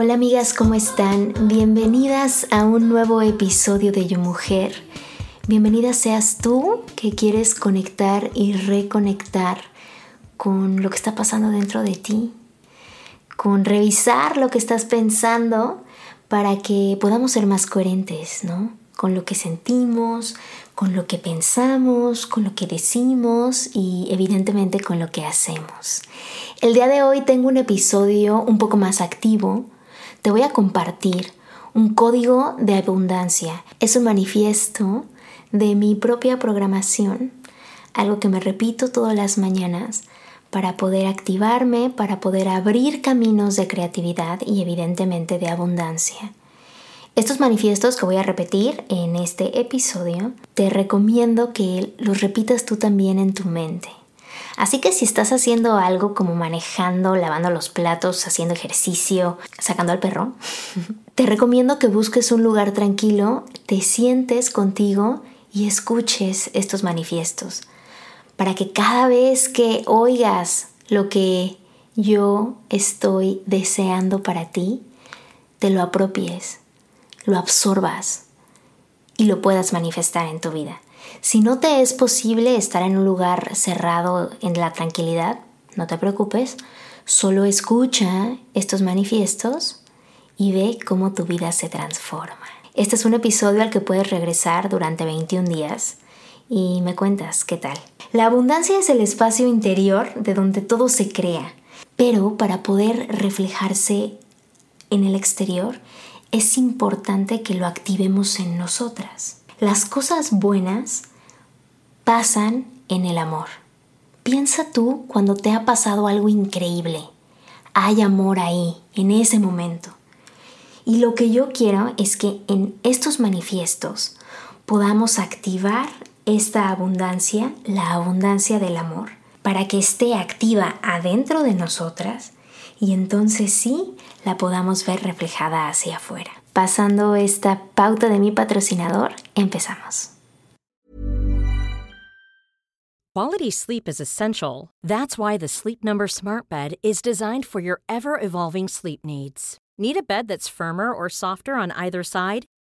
Hola amigas, ¿cómo están? Bienvenidas a un nuevo episodio de Yo Mujer. Bienvenida seas tú que quieres conectar y reconectar con lo que está pasando dentro de ti, con revisar lo que estás pensando para que podamos ser más coherentes, ¿no? Con lo que sentimos, con lo que pensamos, con lo que decimos y evidentemente con lo que hacemos. El día de hoy tengo un episodio un poco más activo. Te voy a compartir un código de abundancia. Es un manifiesto de mi propia programación, algo que me repito todas las mañanas para poder activarme, para poder abrir caminos de creatividad y evidentemente de abundancia. Estos manifiestos que voy a repetir en este episodio, te recomiendo que los repitas tú también en tu mente. Así que si estás haciendo algo como manejando, lavando los platos, haciendo ejercicio, sacando al perro, te recomiendo que busques un lugar tranquilo, te sientes contigo y escuches estos manifiestos. Para que cada vez que oigas lo que yo estoy deseando para ti, te lo apropies lo absorbas y lo puedas manifestar en tu vida. Si no te es posible estar en un lugar cerrado en la tranquilidad, no te preocupes, solo escucha estos manifiestos y ve cómo tu vida se transforma. Este es un episodio al que puedes regresar durante 21 días y me cuentas qué tal. La abundancia es el espacio interior de donde todo se crea, pero para poder reflejarse en el exterior es importante que lo activemos en nosotras. Las cosas buenas pasan en el amor. Piensa tú cuando te ha pasado algo increíble. Hay amor ahí, en ese momento. Y lo que yo quiero es que en estos manifiestos podamos activar esta abundancia, la abundancia del amor, para que esté activa adentro de nosotras y entonces sí la podamos ver reflejada hacia afuera. Pasando esta pauta de mi patrocinador, empezamos. Quality sleep is essential. That's why the Sleep Number Smart Bed is designed for your ever evolving sleep needs. Need a bed that's firmer or softer on either side?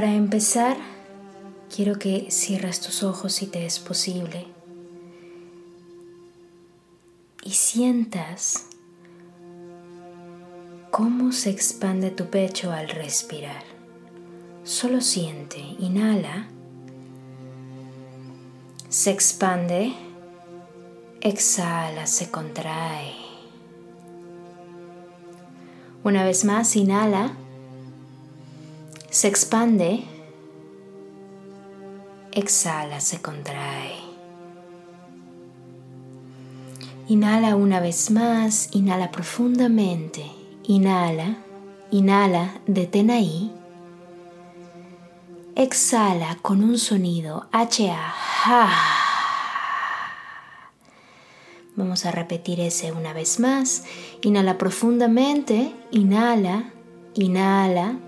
Para empezar, quiero que cierres tus ojos si te es posible y sientas cómo se expande tu pecho al respirar. Solo siente, inhala, se expande, exhala, se contrae. Una vez más, inhala se expande, exhala, se contrae. Inhala una vez más, inhala profundamente, inhala, inhala, detén ahí. Exhala con un sonido H-A. Vamos a repetir ese una vez más. Inhala profundamente, inhala, inhala.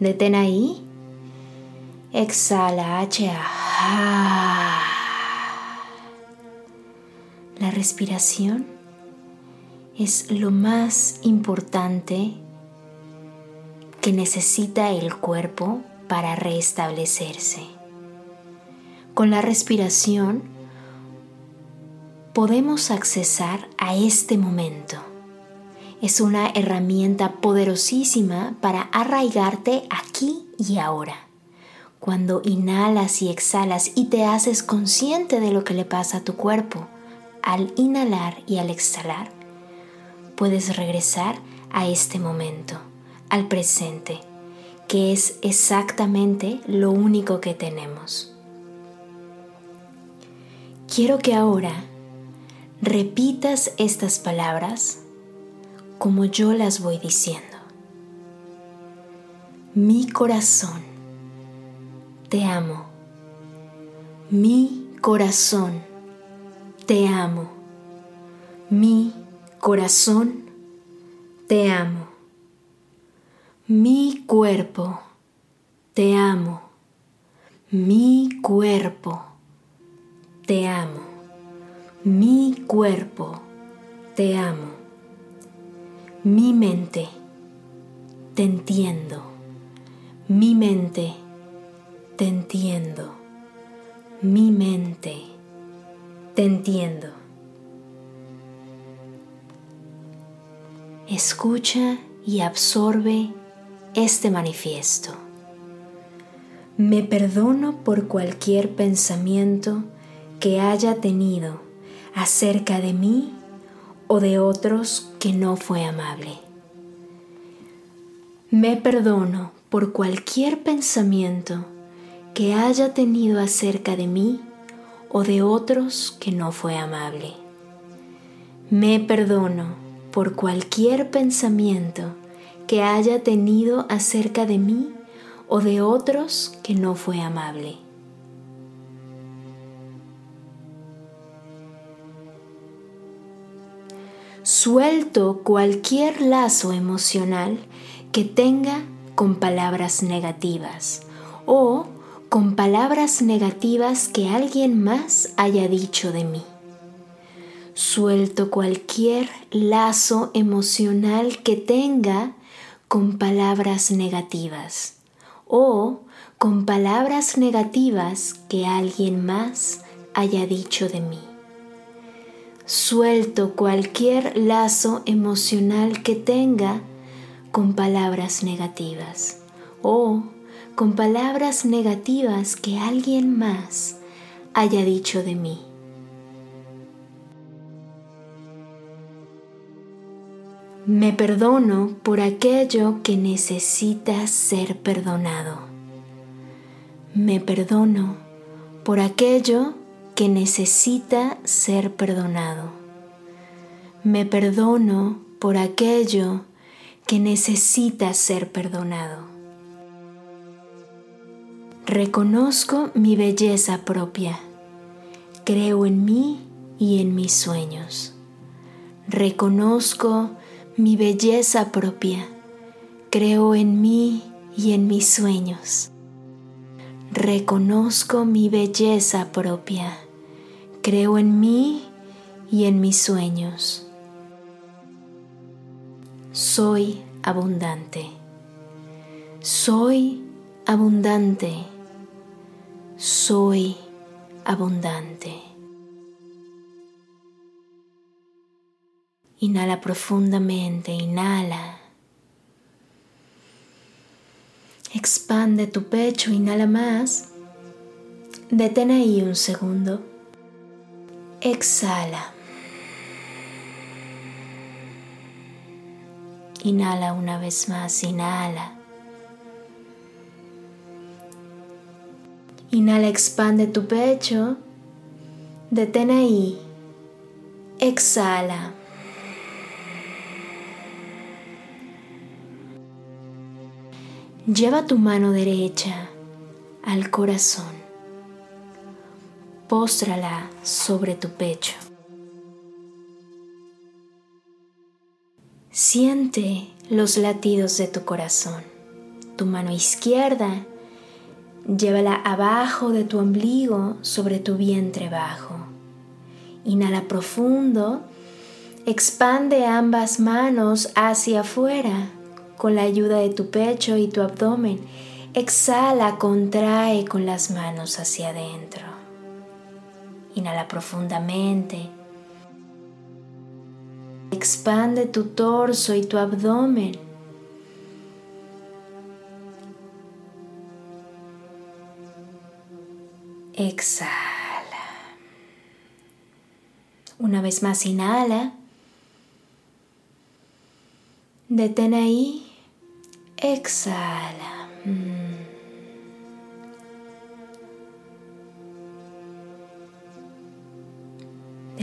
Detén ahí. Exhala H-A. La respiración es lo más importante que necesita el cuerpo para restablecerse. Con la respiración podemos accesar a este momento. Es una herramienta poderosísima para arraigarte aquí y ahora. Cuando inhalas y exhalas y te haces consciente de lo que le pasa a tu cuerpo, al inhalar y al exhalar, puedes regresar a este momento, al presente, que es exactamente lo único que tenemos. Quiero que ahora repitas estas palabras como yo las voy diciendo. Mi corazón, te amo. Mi corazón, te amo. Mi corazón, te amo. Mi cuerpo, te amo. Mi cuerpo, te amo. Mi cuerpo, te amo. Mi mente, te entiendo. Mi mente, te entiendo. Mi mente te entiendo. Escucha y absorbe este manifiesto. Me perdono por cualquier pensamiento que haya tenido acerca de mí o de otros que no fue amable. Me perdono por cualquier pensamiento que haya tenido acerca de mí o de otros que no fue amable. Me perdono por cualquier pensamiento que haya tenido acerca de mí o de otros que no fue amable. Suelto cualquier lazo emocional que tenga con palabras negativas o con palabras negativas que alguien más haya dicho de mí. Suelto cualquier lazo emocional que tenga con palabras negativas o con palabras negativas que alguien más haya dicho de mí. Suelto cualquier lazo emocional que tenga con palabras negativas o con palabras negativas que alguien más haya dicho de mí. Me perdono por aquello que necesita ser perdonado. Me perdono por aquello que necesita ser perdonado. Me perdono por aquello que necesita ser perdonado. Reconozco mi belleza propia. Creo en mí y en mis sueños. Reconozco mi belleza propia. Creo en mí y en mis sueños. Reconozco mi belleza propia. Creo en mí y en mis sueños. Soy abundante. Soy abundante soy abundante. Inhala profundamente, inhala. Expande tu pecho, inhala más. Detén ahí un segundo. Exhala. Inhala una vez más, inhala. Inhala, expande tu pecho. Detén ahí. Exhala. Lleva tu mano derecha al corazón. Póstrala sobre tu pecho. Siente los latidos de tu corazón. Tu mano izquierda, llévala abajo de tu ombligo sobre tu vientre bajo. Inhala profundo. Expande ambas manos hacia afuera con la ayuda de tu pecho y tu abdomen. Exhala, contrae con las manos hacia adentro. Inhala profundamente. Expande tu torso y tu abdomen. Exhala. Una vez más, inhala. Detén ahí. Exhala.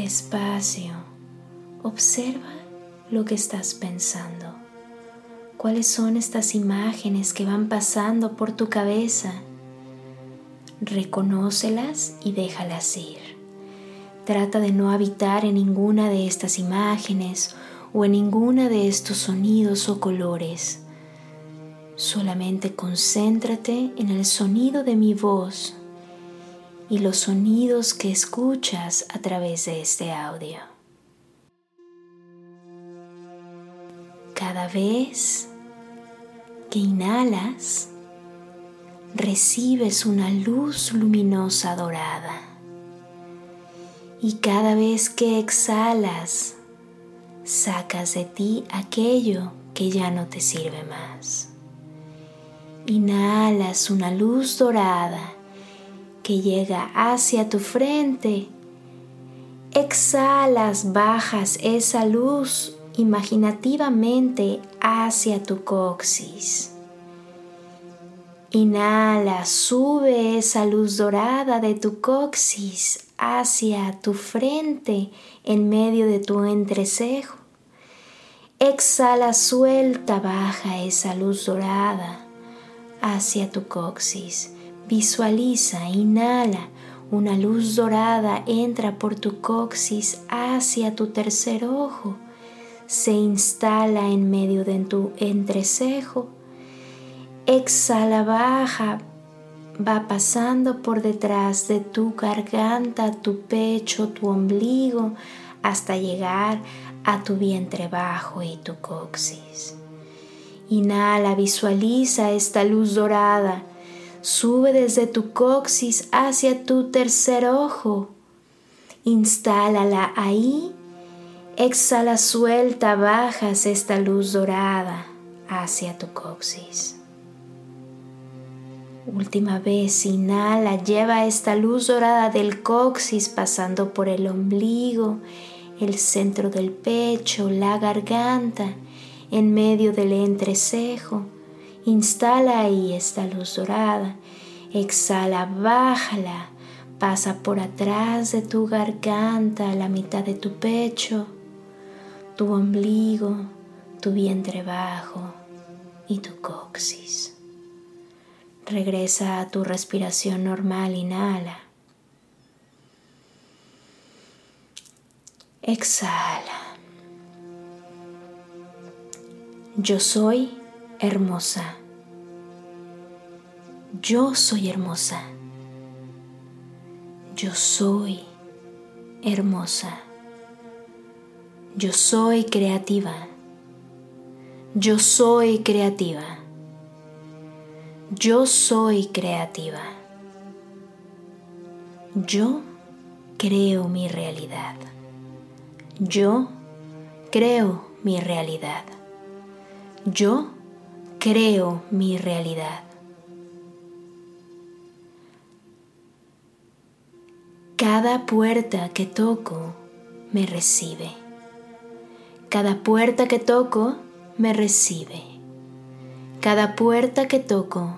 Despacio. Observa lo que estás pensando. ¿Cuáles son estas imágenes que van pasando por tu cabeza? Reconócelas y déjalas ir. Trata de no habitar en ninguna de estas imágenes o en ninguna de estos sonidos o colores. Solamente concéntrate en el sonido de mi voz y los sonidos que escuchas a través de este audio. Cada vez que inhalas, recibes una luz luminosa dorada. Y cada vez que exhalas, sacas de ti aquello que ya no te sirve más. Inhalas una luz dorada que llega hacia tu frente. Exhalas, bajas esa luz imaginativamente hacia tu coxis. Inhala, sube esa luz dorada de tu coxis hacia tu frente en medio de tu entrecejo. Exhala, suelta, baja esa luz dorada hacia tu coxis. Visualiza, inhala, una luz dorada entra por tu coxis hacia tu tercer ojo. Se instala en medio de tu entrecejo. Exhala, baja, va pasando por detrás de tu garganta, tu pecho, tu ombligo, hasta llegar a tu vientre bajo y tu coxis. Inhala, visualiza esta luz dorada. Sube desde tu coxis hacia tu tercer ojo. Instálala ahí. Exhala, suelta, bajas esta luz dorada hacia tu coxis. Última vez, inhala, lleva esta luz dorada del coxis pasando por el ombligo, el centro del pecho, la garganta, en medio del entrecejo. Instala ahí esta luz dorada. Exhala, bájala. Pasa por atrás de tu garganta, la mitad de tu pecho, tu ombligo, tu vientre bajo y tu coxis. Regresa a tu respiración normal, inhala. Exhala. Yo soy hermosa. Yo soy hermosa. Yo soy hermosa. Yo soy creativa. Yo soy creativa. Yo soy creativa. Yo creo mi realidad. Yo creo mi realidad. Yo creo mi realidad. Cada puerta que toco me recibe. Cada puerta que toco me recibe. Cada puerta que toco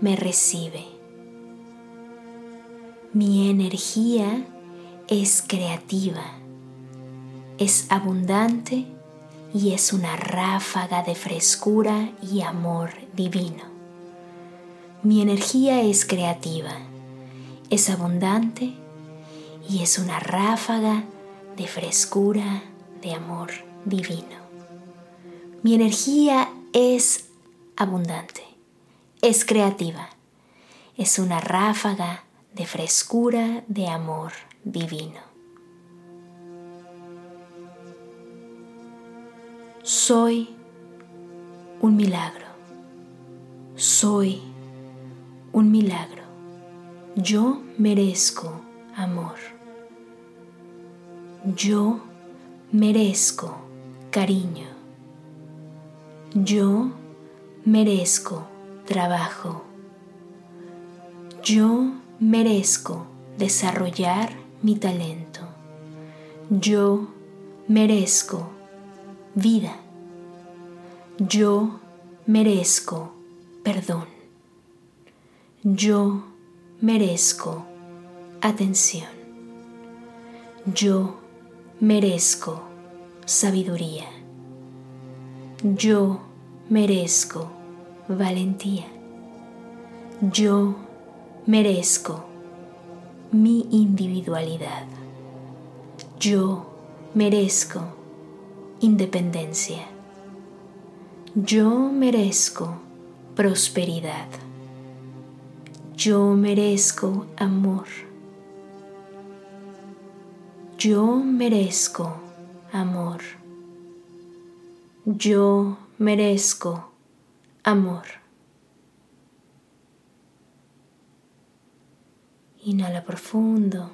me recibe. Mi energía es creativa. es abundante y es una ráfaga de frescura y amor divino. Mi energía es creativa, es abundante y es una ráfaga de frescura, de amor divino. Mi energía es abundante, es creativa, es una ráfaga de frescura, de amor divino. Soy un milagro. Soy un milagro. Yo merezco amor. Yo merezco cariño. Yo merezco trabajo. Yo merezco desarrollar mi talento. Yo merezco vida. Yo merezco perdón. Yo merezco atención. Yo merezco sabiduría. Yo merezco valentía. Yo merezco mi individualidad. Yo merezco independencia. Yo merezco prosperidad. Yo merezco amor. Yo merezco amor. Yo merezco amor. Inhala profundo.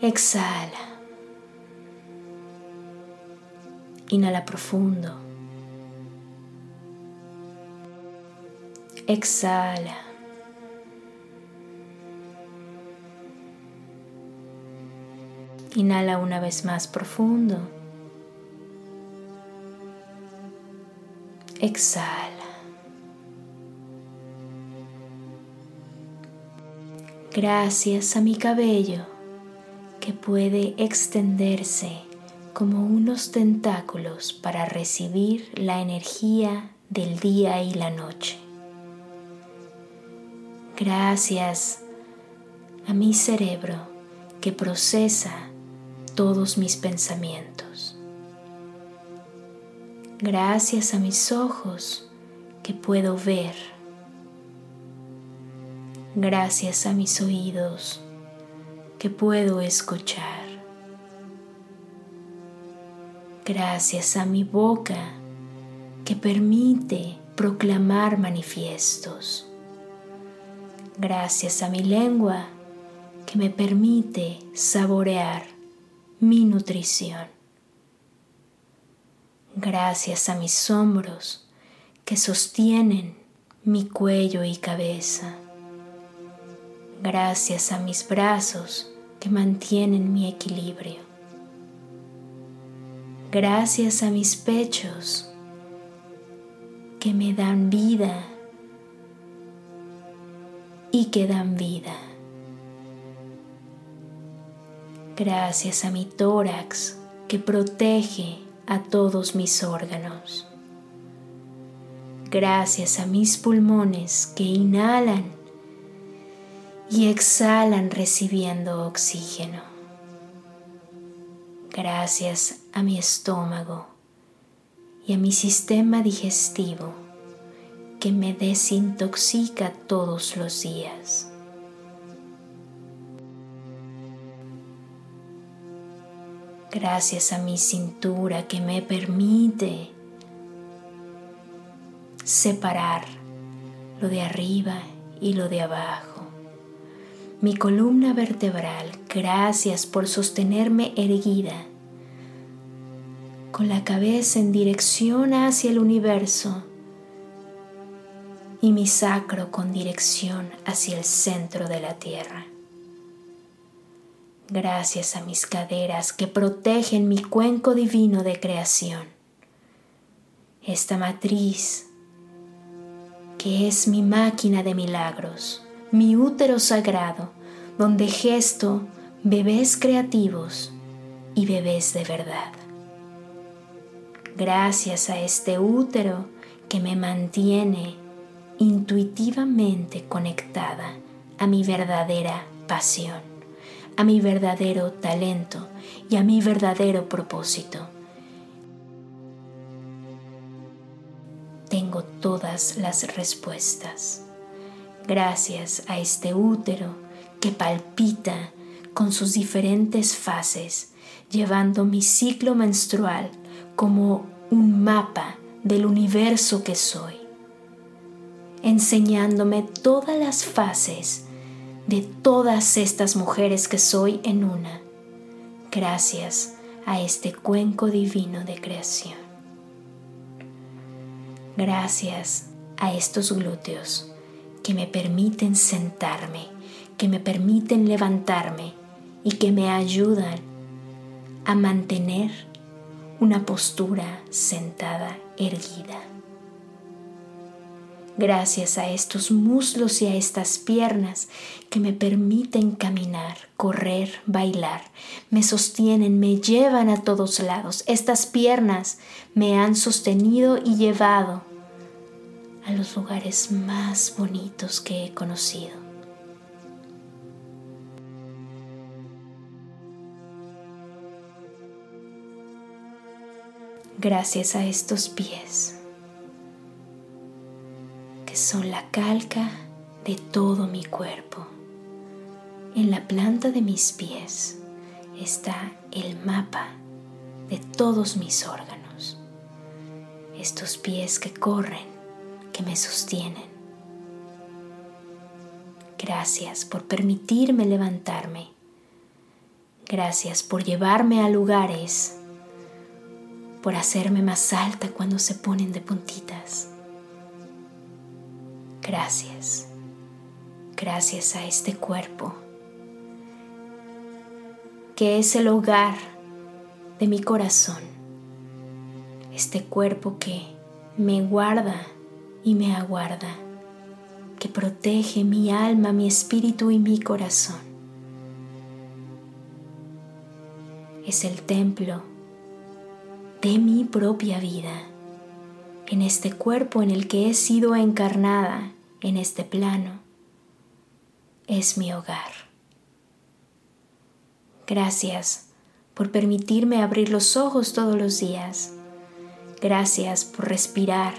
Exhala. Inhala profundo. Exhala. Inhala una vez más profundo. Exhala. Gracias a mi cabello que puede extenderse como unos tentáculos para recibir la energía del día y la noche. Gracias a mi cerebro que procesa todos mis pensamientos. Gracias a mis ojos que puedo ver. Gracias a mis oídos que puedo escuchar. Gracias a mi boca que permite proclamar manifiestos. Gracias a mi lengua que me permite saborear mi nutrición. Gracias a mis hombros que sostienen mi cuello y cabeza. Gracias a mis brazos que mantienen mi equilibrio gracias a mis pechos que me dan vida y que dan vida. Gracias a mi tórax que protege a todos mis órganos. Gracias a mis pulmones que inhalan y exhalan recibiendo oxígeno gracias a mi estómago y a mi sistema digestivo que me desintoxica todos los días. Gracias a mi cintura que me permite separar lo de arriba y lo de abajo mi columna vertebral, gracias por sostenerme erguida, con la cabeza en dirección hacia el universo y mi sacro con dirección hacia el centro de la tierra. Gracias a mis caderas que protegen mi cuenco divino de creación. Esta matriz que es mi máquina de milagros mi útero sagrado, donde gesto bebés creativos y bebés de verdad. Gracias a este útero que me mantiene intuitivamente conectada a mi verdadera pasión, a mi verdadero talento y a mi verdadero propósito. Tengo todas las respuestas. Gracias a este útero que palpita con sus diferentes fases, llevando mi ciclo menstrual como un mapa del universo que soy, enseñándome todas las fases de todas estas mujeres que soy en una, gracias a este cuenco divino de creación. Gracias a estos glúteos que me permiten sentarme, que me permiten levantarme y que me ayudan a mantener una postura sentada erguida. Gracias a estos muslos y a estas piernas que me permiten caminar, correr, bailar, me sostienen, me llevan a todos lados. Estas piernas me han sostenido y llevado a los lugares más bonitos que he conocido. Gracias a estos pies, que son la calca de todo mi cuerpo. En la planta de mis pies está el mapa de todos mis órganos. Estos pies que corren, que me sostienen. Gracias por permitirme levantarme. Gracias por llevarme a lugares por hacerme más alta cuando se ponen de puntitas. Gracias, gracias a este cuerpo, que es el hogar de mi corazón, este cuerpo que me guarda y me aguarda, que protege mi alma, mi espíritu y mi corazón. Es el templo de mi propia vida, en este cuerpo en el que he sido encarnada, en este plano, es mi hogar. Gracias por permitirme abrir los ojos todos los días. Gracias por respirar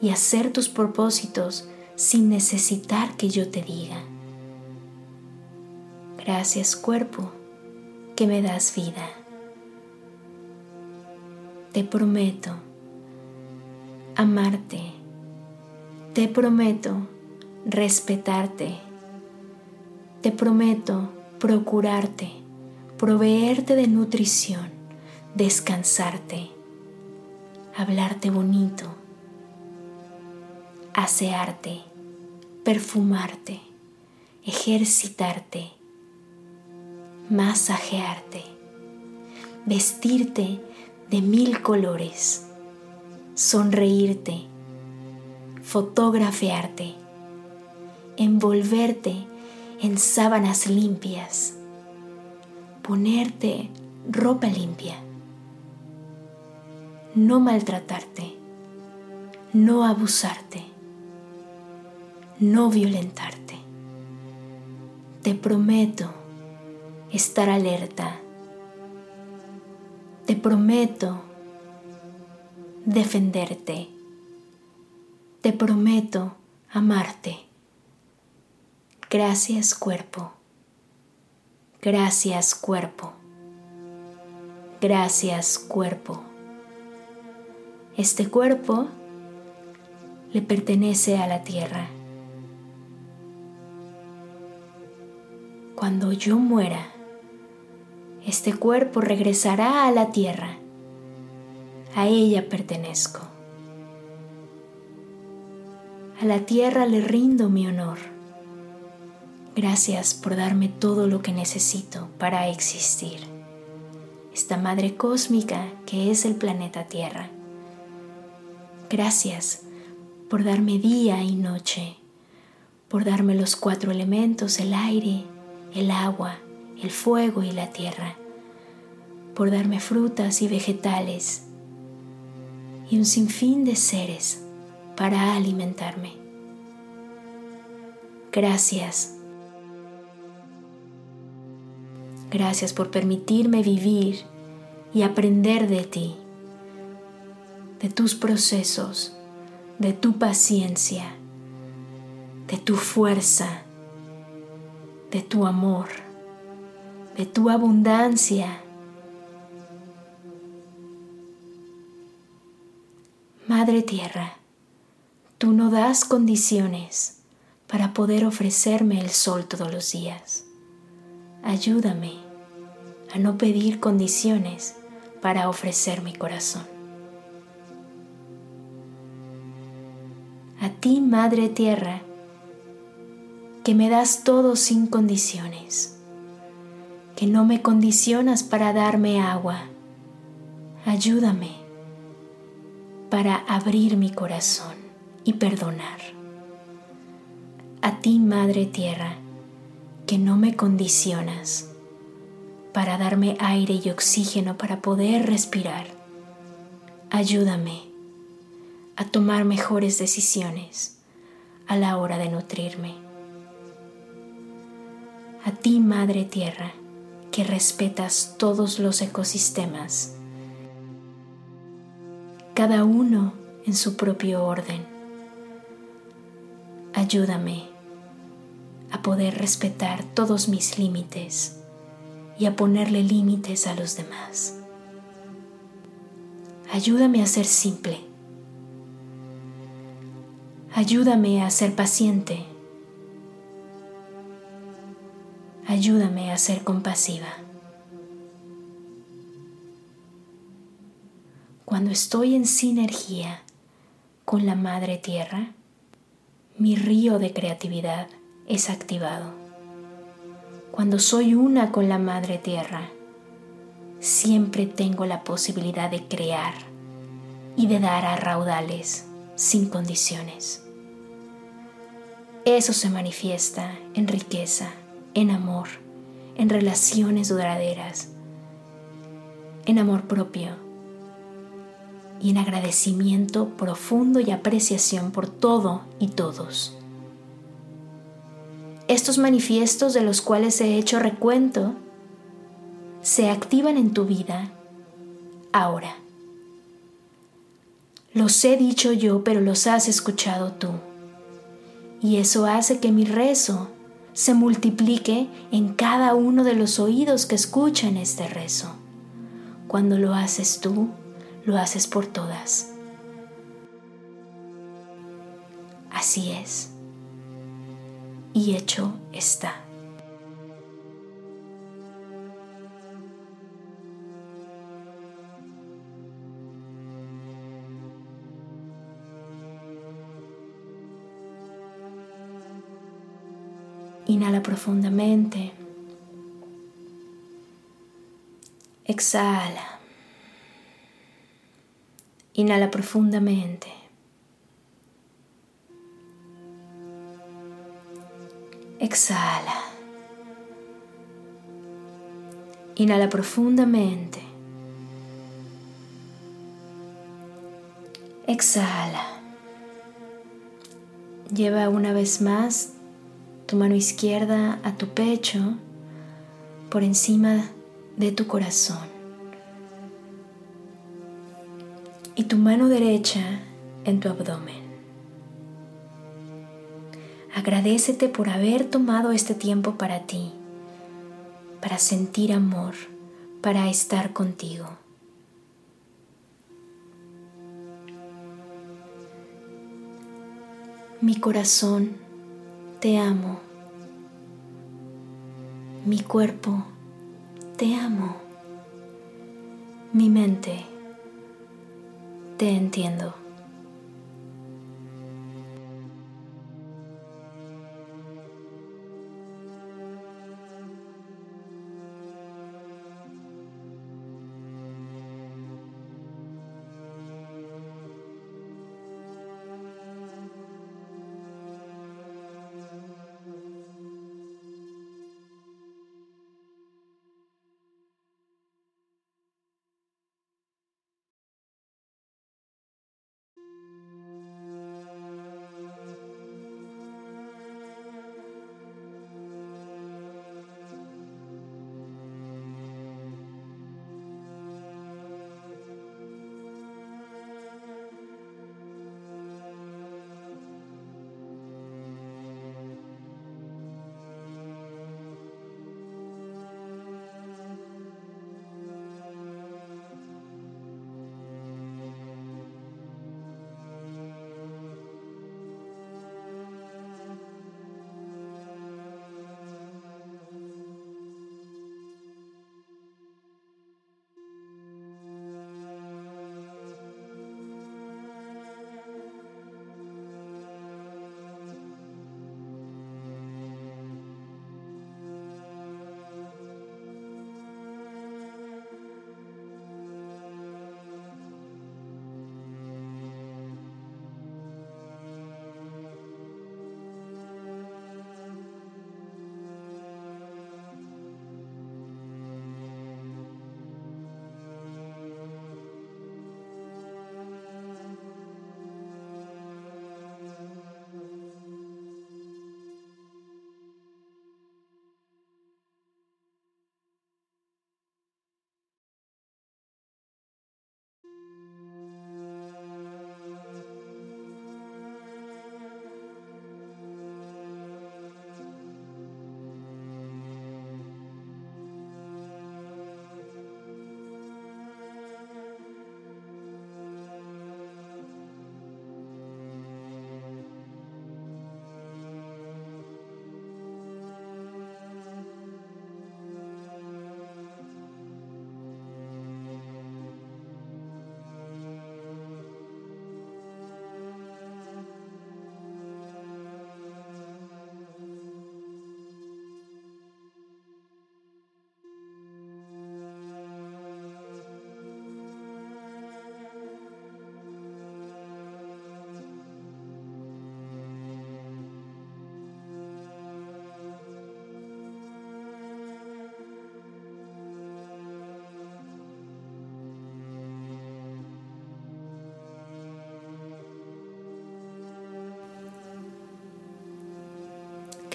y hacer tus propósitos sin necesitar que yo te diga. Gracias cuerpo que me das vida te prometo amarte, te prometo respetarte, te prometo procurarte, proveerte de nutrición, descansarte, hablarte bonito, asearte, perfumarte, ejercitarte, masajearte, vestirte de mil colores, sonreírte, fotografiarte, envolverte en sábanas limpias, ponerte ropa limpia, no maltratarte, no abusarte, no violentarte. Te prometo estar alerta te prometo defenderte. Te prometo amarte. Gracias cuerpo. Gracias cuerpo. Gracias cuerpo. Este cuerpo le pertenece a la tierra. Cuando yo muera, este cuerpo regresará a la tierra. A ella pertenezco. A la tierra le rindo mi honor. Gracias por darme todo lo que necesito para existir. Esta madre cósmica que es el planeta Tierra. Gracias por darme día y noche, por darme los cuatro elementos, el aire, el agua, el fuego y la tierra, por darme frutas y vegetales y un sinfín de seres para alimentarme. Gracias. Gracias por permitirme vivir y aprender de ti, de tus procesos, de tu paciencia, de tu fuerza, de tu amor, de tu abundancia. Madre Tierra, tú no das condiciones para poder ofrecerme el sol todos los días. Ayúdame a no pedir condiciones para ofrecer mi corazón. A ti, Madre Tierra, que me das todo sin condiciones, que no me condicionas para darme agua. Ayúdame para abrir mi corazón y perdonar. A ti, Madre Tierra, que no me condicionas para darme aire y oxígeno para poder respirar. Ayúdame a tomar mejores decisiones a la hora de nutrirme. A ti, Madre Tierra, que respetas todos los ecosistemas, cada uno en su propio orden. Ayúdame a poder respetar todos mis límites y a ponerle límites a los demás. Ayúdame a ser simple. Ayúdame a ser paciente. Ayúdame a ser compasiva. Cuando estoy en sinergia con la Madre Tierra, mi río de creatividad es activado. Cuando soy una con la Madre Tierra, siempre tengo la posibilidad de crear y de dar a raudales sin condiciones. Eso se manifiesta en riqueza, en amor, en relaciones duraderas, en amor propio y en agradecimiento profundo y apreciación por todo y todos. Estos manifiestos de los cuales he hecho recuento se activan en tu vida ahora. Los he dicho yo, pero los has escuchado tú. Y eso hace que mi rezo se multiplique en cada uno de los oídos que escuchan este rezo. Cuando lo haces tú, lo haces por todas. Así es y hecho está. Inhala profundamente. Exhala. Inhala profundamente. Exhala. Inhala profundamente. Exhala. Lleva una vez más tu mano izquierda a tu pecho por encima de tu corazón y tu mano derecha en tu abdomen. Agradecete por haber tomado este tiempo para ti, para sentir amor, para estar contigo. Mi corazón, te amo. Mi cuerpo, te amo. Mi mente, te entiendo.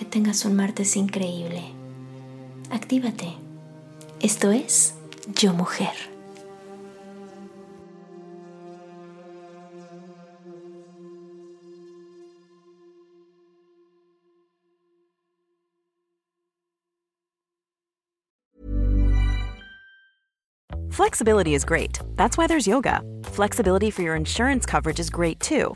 Tengas un martes increíble. Actívate. Esto es Yo Mujer. Flexibility is great. That's why there's yoga. Flexibility for your insurance coverage is great too.